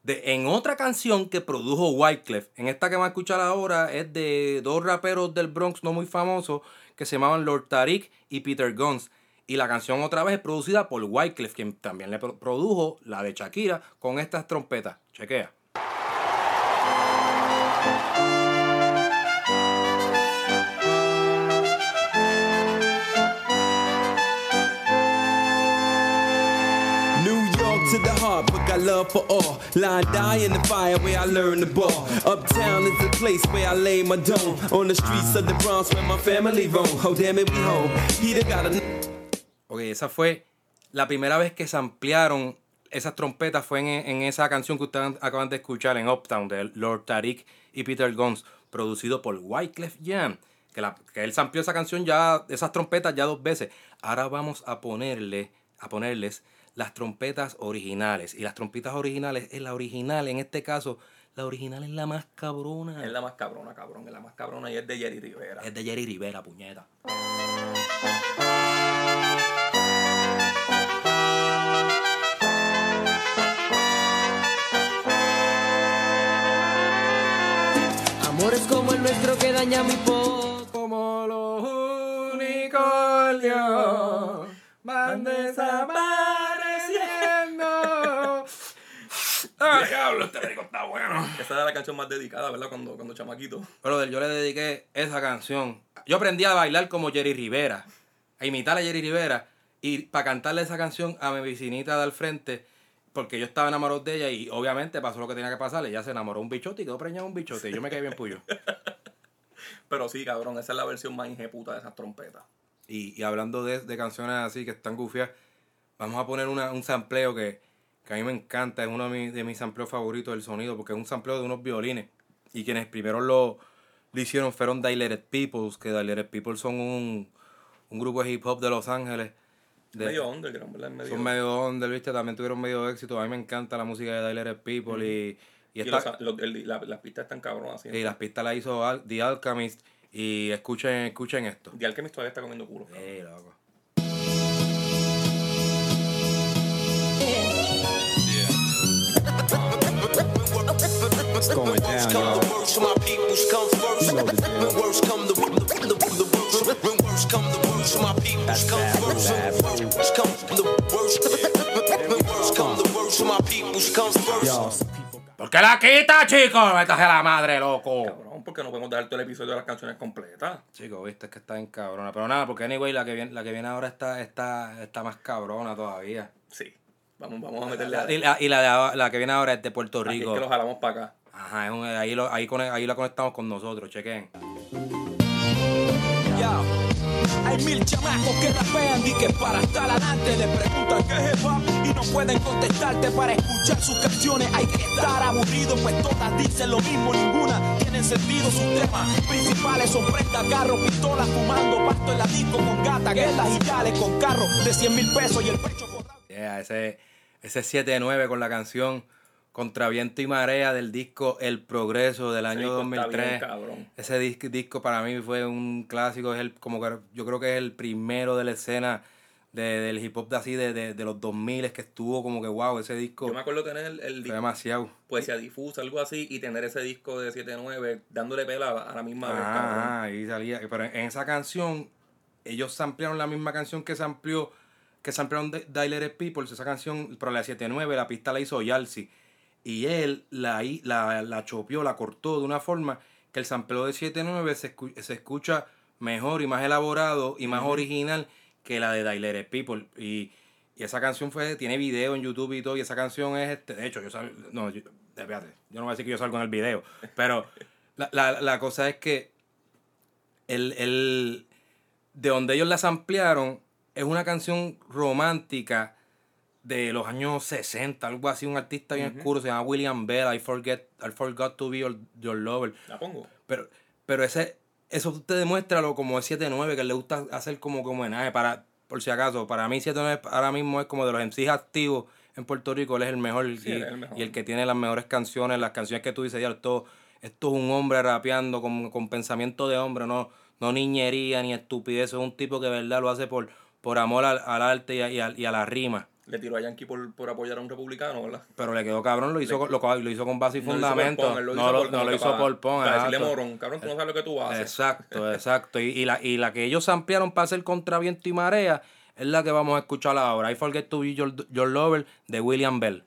de, en otra canción que produjo Wyclef. En esta que vamos a escuchar ahora es de dos raperos del Bronx no muy famosos que se llamaban Lord Tariq y Peter Guns. Y la canción otra vez es producida por Wyclef, quien también le pro- produjo la de Shakira con estas trompetas. Chequea. New York to the heart, but got love for all. Line die in the fire where I learn the ball. Uptown is the place where I lay my dome. On the streets of the Bronx where my family roam. Oh damn it, we home. He done got a Ok, esa fue la primera vez que se ampliaron esas trompetas fue en, en esa canción que ustedes acaban de escuchar en Uptown de Lord Tariq y Peter Guns, producido por Wyclef Jean. Que, la, que él amplió esa canción ya, esas trompetas ya dos veces. Ahora vamos a ponerle, a ponerles las trompetas originales. Y las trompetas originales, es la original, en este caso, la original es la más cabrona. Es la más cabrona, cabrón. Es la más cabrona y es de Jerry Rivera. Es de Jerry Rivera, puñeta. Amores como el nuestro que daña muy poco. Como los unicornios van desapareciendo. ¡Ah, diablo! Este perico está bueno. Esa era la canción más dedicada, ¿verdad? Cuando, cuando chamaquito. Brother, yo le dediqué esa canción. Yo aprendí a bailar como Jerry Rivera, a imitar a Jerry Rivera y para cantarle esa canción a mi vecinita de al frente, porque yo estaba enamorado de ella y obviamente pasó lo que tenía que pasar. Ella se enamoró un bichote y quedó preñada un bichote. Y yo me quedé bien puyo. Pero sí, cabrón, esa es la versión más injeputa de esas trompetas. Y, y hablando de, de canciones así que están gufias, vamos a poner una, un sampleo que, que a mí me encanta. Es uno de mis, de mis sampleos favoritos del sonido, porque es un sampleo de unos violines. Y quienes primero lo, lo hicieron fueron Dilated Peoples, que Dilated People son un, un grupo de hip hop de Los Ángeles. De- Medio underground, ¿verdad? Medio- son medio under, ¿viste? También tuvieron medio éxito. A mí me encanta la música de Dilated People y, y, Y esta- los- los- el- la- las pistas están cabronas. y las pistas las hizo Al- The Alchemist. Y escuchen, escuchen esto. The Alchemist todavía está comiendo culo. Ey, loco. It's going down, y'all. Worst come the worst of my peoples comes first. Worst come the worst. Come the worst of my comes first. ¿Por qué la quita, chicos? Métase la madre, loco. Cabrón, porque no podemos dar todo el episodio de las canciones completas. Chicos, viste, es que está en cabrona. Pero nada, porque anyway, la que viene, la que viene ahora está, está, está más cabrona todavía. Sí. Vamos, vamos a meterle a... Y la, y la, de ahora- la que viene ahora es de Puerto Aquí es Rico. que lo jalamos para acá. Ajá, es un- ahí, lo, ahí, con- ahí la conectamos con nosotros, chequen. Ya. Hay mil chamacos que rapean y que para estar adelante le preguntan qué es hip y no pueden contestarte para escuchar sus canciones. Hay que estar aburrido, pues todas dicen lo mismo, ninguna tienen sentido. Sus temas principales son prenda, carro, pistolas, fumando pasto en la disco con gata, guerras y yales con carro de 100 mil pesos y el pecho forrado. Yeah, ese, ese 7-9 con la canción Contra Viento y Marea del disco El Progreso del año disco está 2003. bien. Ese disco, disco para mí fue un clásico, es el, como que yo creo que es el primero de la escena de, del hip hop de así de, de, de los 2000 que estuvo como que wow, ese disco Yo me acuerdo tener el, el disco, demasiado. poesía difusa, algo así, y tener ese disco de 7-9 dándole pela a la misma vez. Ah, ahí salía. Pero en esa canción, ellos samplearon la misma canción que sampleó, que samplearon Di- Dilated People, esa canción, pero la 79, la pista la hizo Yalsi. Y él la, la, la chopió, la cortó de una forma que el sampleo de 79 se, escu- se escucha mejor y más elaborado y más original que la de Dilated People. Y, y esa canción fue, tiene video en YouTube y todo, y esa canción es, este, de hecho, yo sal- no, yo, espérate, yo no voy a decir que yo salgo en el video, pero la, la, la cosa es que el, el- de donde ellos las ampliaron es una canción romántica de los años 60, algo así, un artista bien Ujú. oscuro, se llama William Bell, I forget, I forgot to be your, your lover. La pongo. Pero, pero ese, eso te demuestra lo como es 7-9, que le gusta hacer como, como homenaje. Para, por si acaso, para mí 7-9 ahora mismo es como de los MCs activos en Puerto Rico, él es el mejor, Sí, y, el mejor. y el que tiene las mejores canciones, las canciones que tú dices, ya, esto, esto es un hombre rapeando con, con pensamiento de hombre, no, no niñería ni estupidez, es un tipo que de verdad lo hace por, por amor al, al arte y a, y a- y a la rima. Le tiró a Yankee por, por apoyar a un republicano, ¿verdad? Pero le quedó cabrón, lo hizo, Le- con, lo, lo hizo con base y No lo hizo por fundamento. Pon, él lo no lo, no hizo por Pon. para decirle morón, cabrón, tú no sabes lo que tú haces. Exacto, exacto. Y, y la, y la que ellos ampliaron para hacer contra viento y marea es la que vamos a escuchar ahora. I Forget to Be Your, Your Lover de William Bell.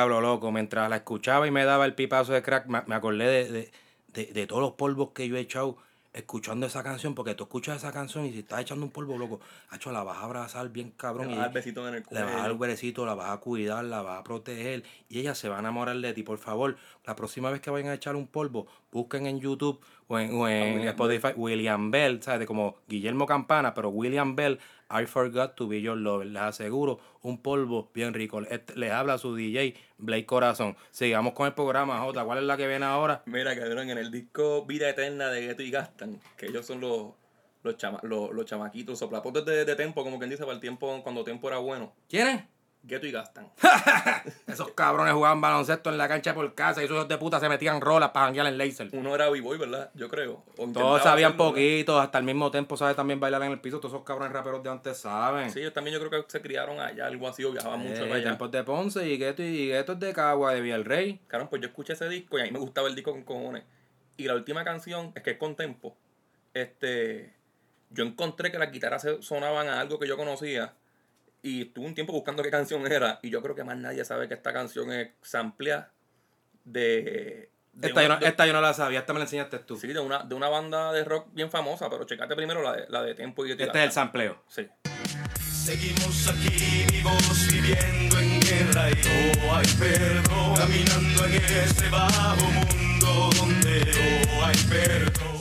Diablo loco, mientras la escuchaba y me daba el pipazo de crack, me, me acordé de, de, de- de todos los polvos que yo he echado escuchando esa canción, porque tú escuchas esa canción y si estás echando un polvo loco, hecho la vas a abrazar bien cabrón. Le vas a dar besitos en el Le vas a dar cuello. un besito, la vas a cuidar, la vas a proteger y ella se va a enamorar de ti. Por favor, la próxima vez que vayan a echar un polvo, busquen en YouTube o en, o en William Spotify William Bell, ¿sabes? De como Guillermo Campana, pero William Bell, I Forgot to Be Your Lover. Les aseguro, un polvo bien rico. Les habla su DJ, Blake Corazón. Sigamos con el programa, Jota. ¿Cuál es la que viene ahora? Mira, cabrón, en el disco Vida Eterna de Ghetto y Gastan, que ellos son los, los, chama- los, los chamaquitos, soplapotes de, de Tempo, como quien dice, para el tiempo, cuando Tempo era bueno. ¿Quiénes? Ghetto y Gastan. Esos cabrones jugaban baloncesto en la cancha por casa y esos hijos de puta se metían rolas para janguear en laser. Uno era B-Boy, ¿verdad? Yo creo. Todos sabían poquito, hasta el mismo tiempo sabe también bailar en el piso. Todos esos cabrones raperos de antes saben. Sí, ellos también yo creo que se criaron allá, algo así, o viajaban mucho Eh, para allá. tiempos de Ponce y Gueto y Gueto es de Cagua, de Villarrey. Claro, pues yo escuché ese disco y a mí me gustaba el disco con cojones. Y la última canción, es que es con tempo, este, yo encontré que las guitarras se- sonaban a algo que yo conocía y estuve un tiempo buscando qué canción era y yo creo que más nadie sabe que esta canción es samplia de... de Esta, yo no, de- esta yo no la sabía, esta me la enseñaste tú. Sí, de una, de una banda de rock bien famosa, pero checate primero la de, la de Tempo y de Este es el sampleo. Sí. Seguimos aquí vivos viviendo en guerra y no hay perdón. Caminando en ese bajo mundo donde no hay perdón.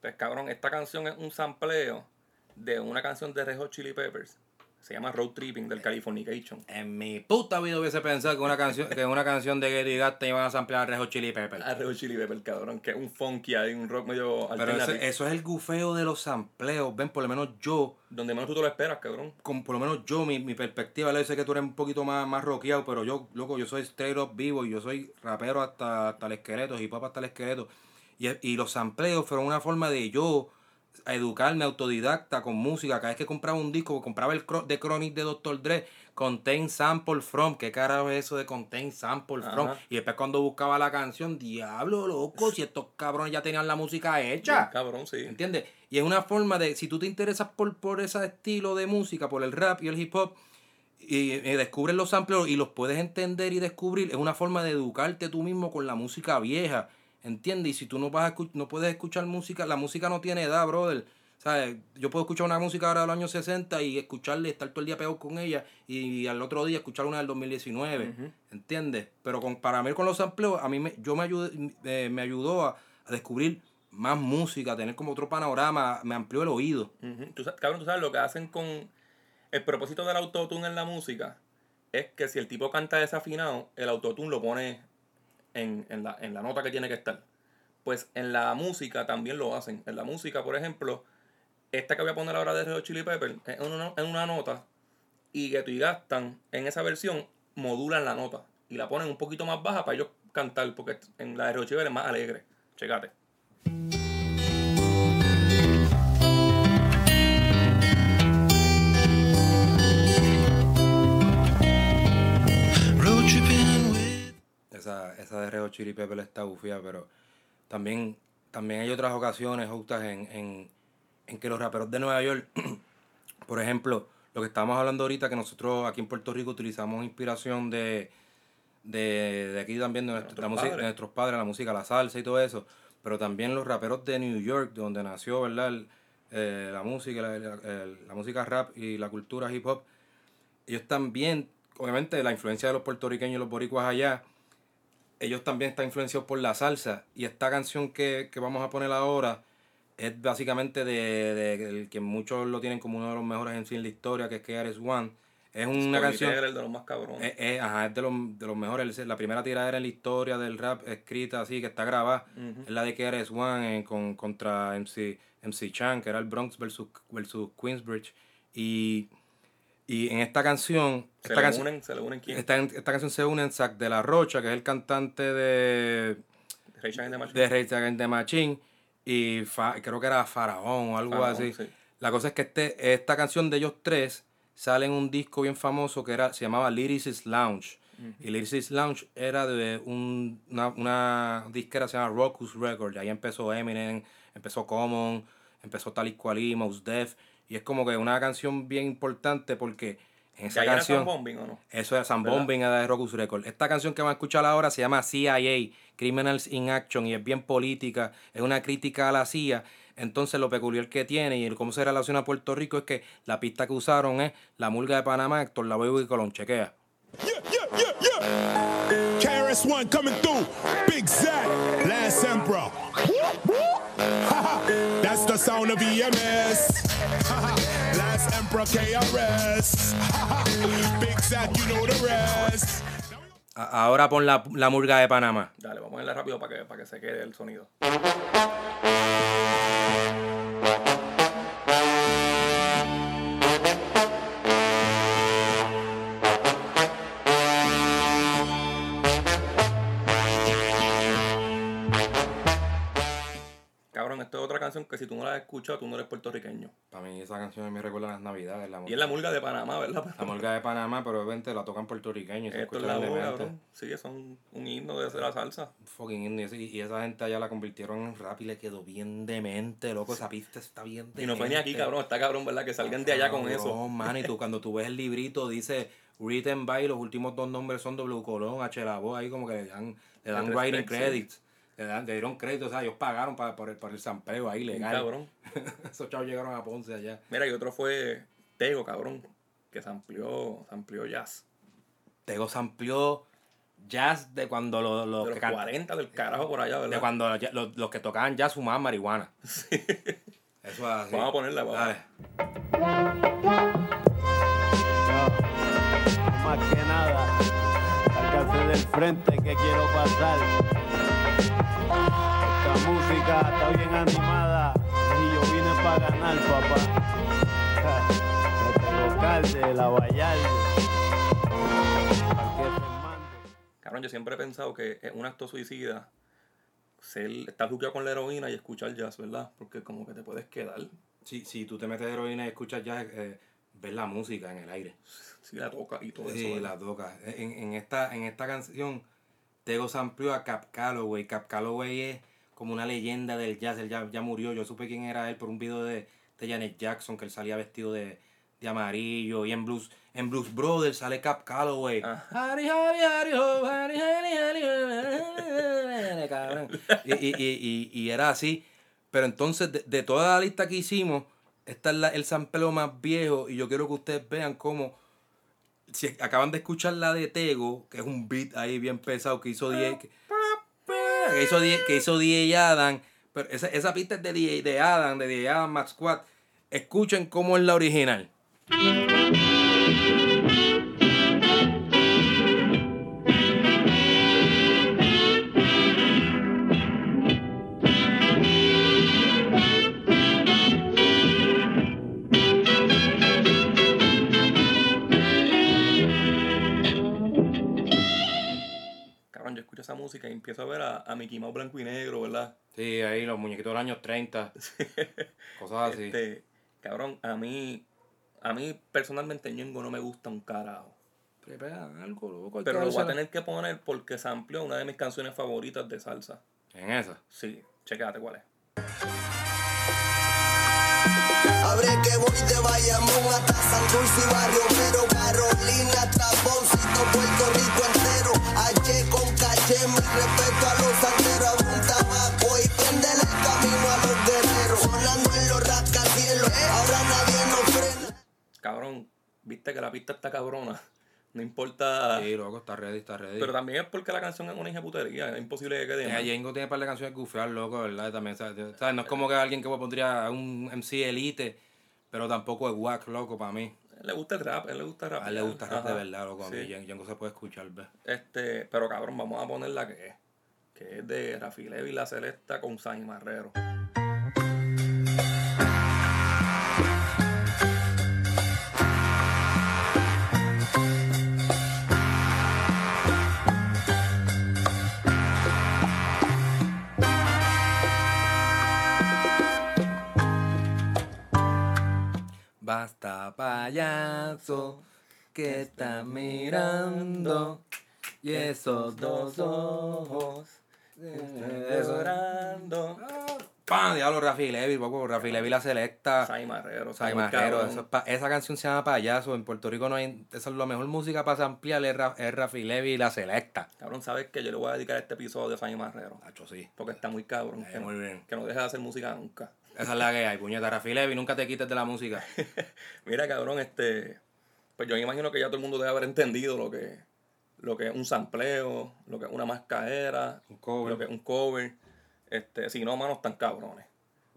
Pues cabrón, esta canción es un sampleo de una canción de Red Hot Chili Peppers. Se llama Road Tripping del Californication. En mi puta vida hubiese pensado que una canción, que una canción de Gary Gatta iban a samplear a Red Hot Chili Peppers. A Red Hot Chili Peppers, cabrón, que es un funky ahí, un rock medio Pero ese- eso es el gufeo de los sampleos. Ven, por lo menos yo, Donde menos tú te lo esperas, cabrón. con, por lo menos yo, mi, mi perspectiva, yo sé que tú eres un poquito más, más rockeado, pero yo, loco, yo soy straight up vivo y yo soy rapero hasta, hasta el esqueleto, hip hop hasta el esqueleto. Y, y los sampleos fueron una forma de yo educarme autodidacta con música. Cada vez que compraba un disco, compraba el de Chronic de Dr. Dre, Contain Sample From. ¿Qué carajo es eso de Contain Sample From? Ajá. Y después cuando buscaba la canción, diablo, loco, si estos cabrones ya tenían la música hecha. Bien cabrón, sí. ¿Entiendes? Y es una forma de, si tú te interesas por, por ese estilo de música, por el rap y el hip hop, y, y descubres los samples y los puedes entender y descubrir, es una forma de educarte tú mismo con la música vieja. ¿Entiendes? Y si tú no vas a no puedes escuchar música, la música no tiene edad, brother. ¿Sabes? Yo puedo escuchar una música ahora de los años 60 y escucharla y estar todo el día pegado con ella y, al otro día escuchar una del 2019. ¿Entiendes? Pero con, para mí con los sampleos, a mí me, yo me, ayudé, eh, me ayudó a, a descubrir más música, a tener como otro panorama, me amplió el oído. Ujú. Tú sa- cabrón, tú sabes lo que hacen con el propósito del autotune en la música es que si el tipo canta desafinado, el autotune lo pone en, en la, en la nota que tiene que estar. Pues en la música también lo hacen. En la música, por ejemplo, esta que voy a poner ahora de Red Chili Pepper en una, en una nota y que tú y Gastan en esa versión modulan la nota y la ponen un poquito más baja para ellos cantar porque en la de Red Chili Pepper es más alegre. Checate. Esa, esa de Red Hot Chili Pepper está bufía, pero también, también hay otras ocasiones justas en, en, en que los raperos de Nueva York, por ejemplo, lo que estábamos hablando ahorita, que nosotros aquí en Puerto Rico utilizamos inspiración de, de, de aquí también, de, nuestro- música- de nuestros padres, la música, la salsa y todo eso, pero también los raperos de New York, donde nació, ¿verdad? El- eh, la música, la, la- el- la música rap y la cultura hip hop, ellos también, obviamente la influencia de los puertorriqueños y los boricuas allá, ellos también están influenciados por la salsa. Y esta canción que, que vamos a poner ahora es básicamente de, de- que muchos lo tienen como uno de los mejores en la historia, que es KRS One. Es una canción... El de los más cabrones. Es, es- ajá, es de los, de los mejores. La primera tiradera en la historia del rap escrita así, que está grabada, es la de KRS One eh, con, contra MC, MC Chan, que era el Bronx versus, versus Queensbridge. Y, y en esta canción... Se esta le canción- unen, se le unen quién? esta, esta canción se une en Zac de la Rocha, que es el cantante de, Rage Against the Machine. de Rage Against the Machine, y Fa- creo que era Faraón o algo Faraón, así. sí. La cosa es que este, esta canción de ellos tres sale en un disco bien famoso que era, se llamaba Lyricist Lounge. Y Lyricist Lounge era de un- una, una disquera que se llama Rockus Records. Ahí empezó Eminem, empezó Common, empezó Tal y Mos Def. Y es como que una canción bien importante porque en esa ¿De ahí era canción... Sam Bombing o no? Eso es Sam ¿Verdad? Bombing era de Rockus Records. Esta canción que van a escuchar ahora se llama CIA, Criminals in Action, y es bien política, es una crítica a la CIA. Entonces lo peculiar que tiene y el cómo se relaciona a Puerto Rico es que la pista que usaron es La Murga de Panamá, Héctor Lavoe y Colón. Chequea. KRS One coming through. Big Zach, Last Emperor. The sound of EMS. Rest. A- ahora pon la, la Murga de Panamá. Dale, vamos a ponerle rápido para que, para que se quede el sonido. Canción que si tú no la has escuchado, tú no eres puertorriqueño. Para mí esa canción me recuerda a las navidades. La Y es la murga de Panamá, ¿verdad? La Murga de Panamá, pero obviamente la tocan puertorriqueños. Esto es la demente. cabrón. Sí, son un himno de la salsa. Fucking indie. Y esa gente allá la convirtieron en rap y le quedó bien demente, loco. Esa pista está bien demente. Y no fue ni aquí, cabrón. Está cabrón, ¿verdad? Que salgan de allá con eso. man, y tú cuando tú ves el librito dice written by, los últimos dos nombres son W Colón, H la voz, ahí como que le dan, le dan writing credits. Le, dan, le dieron créditos, o sea, ellos pagaron para, por, el, por el sampleo ahí legal. cabrón. Esos chavos llegaron a Ponce allá. Mira, y otro fue Tego, cabrón. que se amplió, se amplió jazz. Tego se amplió jazz de cuando lo- los De los can- 40 del carajo por allá, ¿verdad? de cuando los, los- los que tocaban jazz fumaban marihuana. Eso es así. Vamos a ponerla, vamos. Dale. Más que nada, sacarte del frente que quiero pasar. Esta música está bien animada y yo vine para ganar, papá. Desde el local de la Vallarde. Cabrón, yo siempre he pensado que es un acto suicida ser, estar juqueado con la heroína y escuchar jazz, ¿verdad? Porque como que te puedes quedar. Si, si tú te metes heroína y escuchas jazz, eh, ves la música en el aire. Sí, la toca y todo Sí, eso. ¿verdad? la toca. En, en esta, en esta canción, Tego se amplió a Cap Calloway. Cap Calloway es como una leyenda del jazz. Él ya, ya murió. Yo supe quién era él por un video de, de Janet Jackson, que él salía vestido de, de amarillo. Y en Blues, en Blues Brothers sale Cap Calloway. Hari, hari, hari, ho, hari, hari, hari, ho, cabrón. Y, y, y, y, y era así. Pero entonces, de, de toda la lista que hicimos, esta es la- el sampleo más viejo. Y yo quiero que ustedes vean cómo si acaban de escuchar la de Tego, que es un beat ahí bien pesado que hizo DJ, que, hizo que hizo DJ Adam, pero esa, esa pista es de DJ de Adam, de DJ Adam Max Squad. Escuchen cómo es la original. Escucho esa música y empiezo a ver a, a Mickey Mouse blanco y negro, ¿verdad? Sí, ahí los muñequitos de los años 30. Cosas así. Este, cabrón, a mí, a mí personalmente Ñengo no me gusta un carajo. algo loco. Pero lo voy a tener que poner porque se amplió una de mis canciones favoritas de salsa. ¿En esa? Sí, chequéate cuál es. Abre que voy de Bayamón hasta San Dulce y Barrio Pero Carolina Puerto Rico Cabrón, viste que la pista está cabrona. No importa. Sí, loco, está ready, está ready. Pero también es porque la canción es una hija putería. Es imposible que quede. Eh, mal. Yengo tiene un par de canciones gufiar, loco, ¿verdad? También, ¿sabes? ¿sabes? No es como que alguien que pondría a un MC elite, pero tampoco es wack, loco, para mí. Le gusta el rap, él le gusta rap. A él le gusta rap de verdad, loco. A mí sí. Yengo se puede escuchar, ¿ves? Este, pero cabrón, vamos a poner la que es. Que es de Rafi Levi y la Celesta con San Marrero. Payaso que está mirando y esos dos ojos Llorando. ¡Pam! Diablo, Rafi Levi, poco, Rafi Levi la selecta. Sai Marrero. Sai Marrero, cabrón. eso es pa- esa canción se llama Payaso. En Puerto Rico no hay. Esa es la mejor música para ampliar es, Ra- es Rafi Levi y la selecta. Cabrón, sabes que yo le voy a dedicar este episodio a Sai Marrero. Hacho, sí. Porque está muy cabrón. que, muy no, bien. que no deja de hacer música nunca. Esa es la que hay, puñeta. Rafi Levi, nunca te quites de la música. Mira, cabrón, este. Pues yo me imagino que ya todo el mundo debe haber entendido lo que, lo que es un sampleo, lo que es una mascadera, cover. lo que es un cover. Este, si no, manos están cabrones.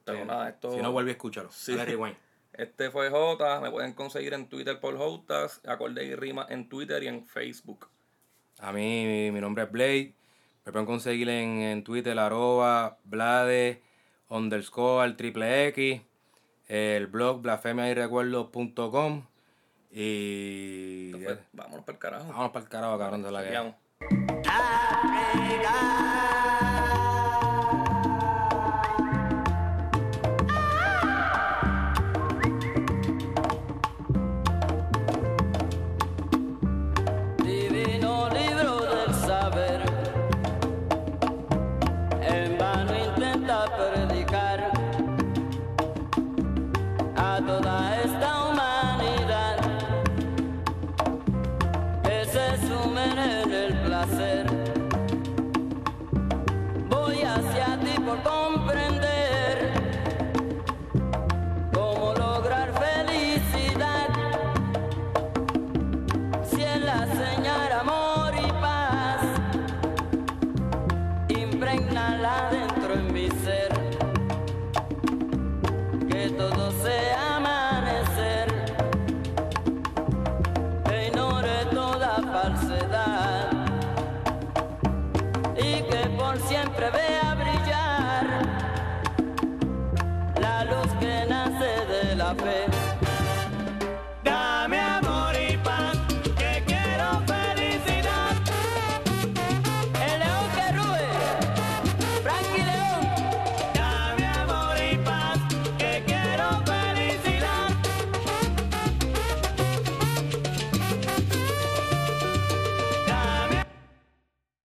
Pero Sí. nada, esto. Si no, vuelve a escúchalo. Sí. Dale rewind. Este fue Jota, me pueden conseguir en Twitter por Jotas, acorde y rima en Twitter y en Facebook. A mí, mi, mi nombre es Blade. Me pueden conseguir en, en Twitter, arroba, blade, underscore, triple X, el blog blasfemiayrecuerdos.com y... Vámonos para el carajo. Vámonos para el carajo, cabrón, de la que...